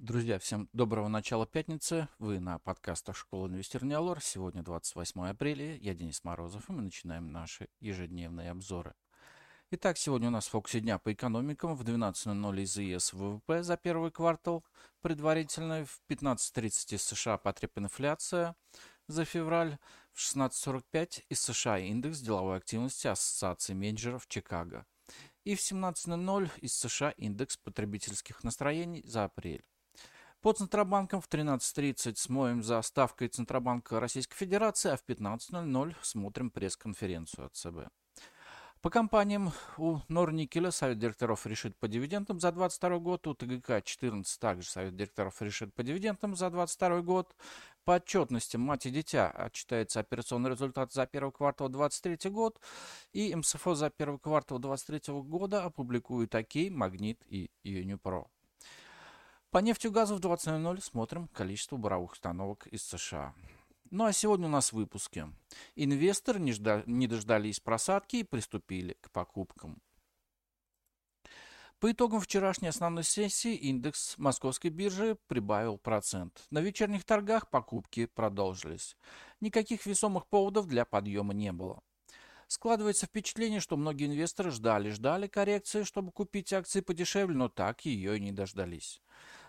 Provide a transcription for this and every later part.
Друзья, всем доброго начала пятницы. Вы на подкастах Школы Инвестир Неолор. Сегодня 28 апреля. Я Денис Морозов, и мы начинаем наши ежедневные обзоры. Итак, сегодня у нас в фокусе дня по экономикам. В 12.00 из ЕС ВВП за первый квартал предварительно. В 15.30 из США потреб инфляция за февраль. В 16.45 из США индекс деловой активности Ассоциации менеджеров Чикаго. И в 17.00 из США индекс потребительских настроений за апрель. По Центробанкам в 13.30 смотрим за ставкой Центробанка Российской Федерации, а в 15.00 смотрим пресс-конференцию от ЦБ. По компаниям у Норникеля Совет директоров решит по дивидендам за 2022 год, у ТГК-14 также Совет директоров решит по дивидендам за 2022 год. По отчетности мать и дитя отчитается операционный результат за первый квартал 2023 год, и МСФО за первый квартал 2023 года опубликуют ОКей, Магнит и Юнипро. По нефти и газу в 20.00 смотрим количество буровых установок из США. Ну а сегодня у нас в выпуске. Инвесторы не, жда... не дождались просадки и приступили к покупкам. По итогам вчерашней основной сессии индекс московской биржи прибавил процент. На вечерних торгах покупки продолжились. Никаких весомых поводов для подъема не было. Складывается впечатление, что многие инвесторы ждали-ждали коррекции, чтобы купить акции подешевле, но так ее и не дождались.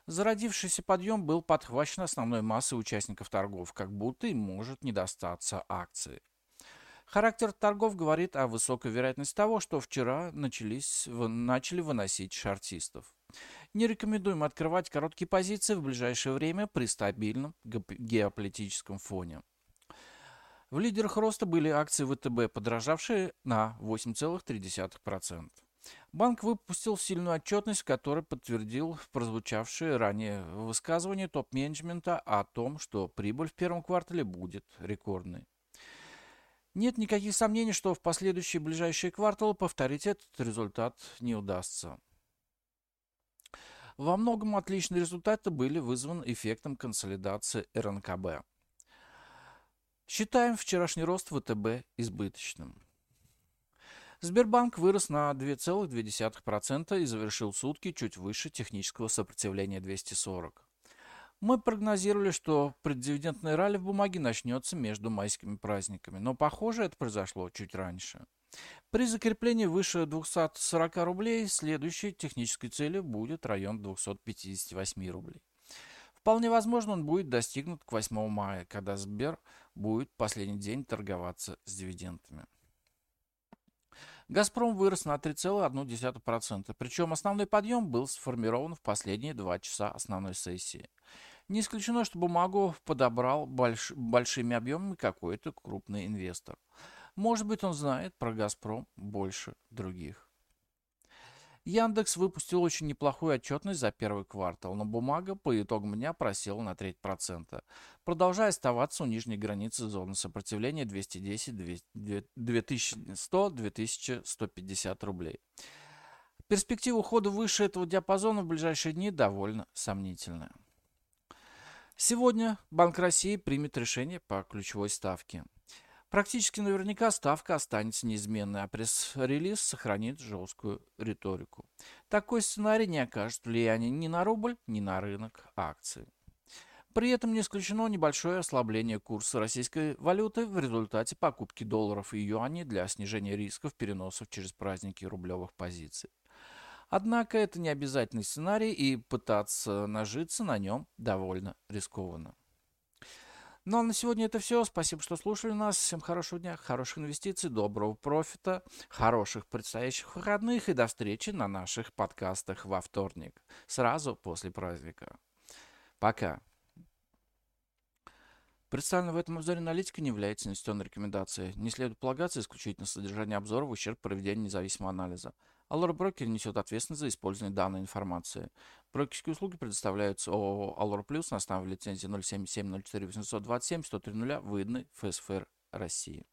Зародившийся подъем был подхвачен основной массой участников торгов, как будто им может не достаться акции. Характер торгов говорит о высокой вероятности того, что вчера начались, начали выносить шартистов. Не рекомендуем открывать короткие позиции в ближайшее время при стабильном геополитическом фоне. В лидерах роста были акции ВТБ, подорожавшие на 8,3%. Банк выпустил сильную отчетность, в которой подтвердил прозвучавшее ранее высказывание топ-менеджмента о том, что прибыль в первом квартале будет рекордной. Нет никаких сомнений, что в последующие ближайшие кварталы повторить этот результат не удастся. Во многом отличные результаты были вызваны эффектом консолидации РНКБ. Считаем вчерашний рост ВТБ избыточным. Сбербанк вырос на 2,2% и завершил сутки чуть выше технического сопротивления 240. Мы прогнозировали, что преддивидендный ралли в бумаге начнется между майскими праздниками, но похоже это произошло чуть раньше. При закреплении выше 240 рублей следующей технической целью будет район 258 рублей. Вполне возможно, он будет достигнут к 8 мая, когда Сбер будет последний день торговаться с дивидендами. «Газпром» вырос на 3,1%, причем основной подъем был сформирован в последние два часа основной сессии. Не исключено, что бумагу подобрал больш... большими объемами какой-то крупный инвестор. Может быть, он знает про «Газпром» больше других. Яндекс выпустил очень неплохую отчетность за первый квартал, но бумага по итогам дня просела на треть процента, продолжая оставаться у нижней границы зоны сопротивления 210-2100-2150 рублей. Перспектива ухода выше этого диапазона в ближайшие дни довольно сомнительная. Сегодня Банк России примет решение по ключевой ставке. Практически наверняка ставка останется неизменной, а пресс-релиз сохранит жесткую риторику. Такой сценарий не окажет влияния ни на рубль, ни на рынок акций. При этом не исключено небольшое ослабление курса российской валюты в результате покупки долларов и юаней для снижения рисков переносов через праздники рублевых позиций. Однако это не обязательный сценарий и пытаться нажиться на нем довольно рискованно. Ну а на сегодня это все. Спасибо, что слушали нас. Всем хорошего дня, хороших инвестиций, доброго профита, хороших предстоящих выходных и до встречи на наших подкастах во вторник, сразу после праздника. Пока. Представленная в этом обзоре аналитика не является инвестиционной рекомендацией. Не следует полагаться исключительно содержание обзора в ущерб проведения независимого анализа. Allure Broker несет ответственность за использование данной информации. Брокерские услуги предоставляются ООО Allure Plus на основе лицензии 077 04 827 103 выданной ФСФР России.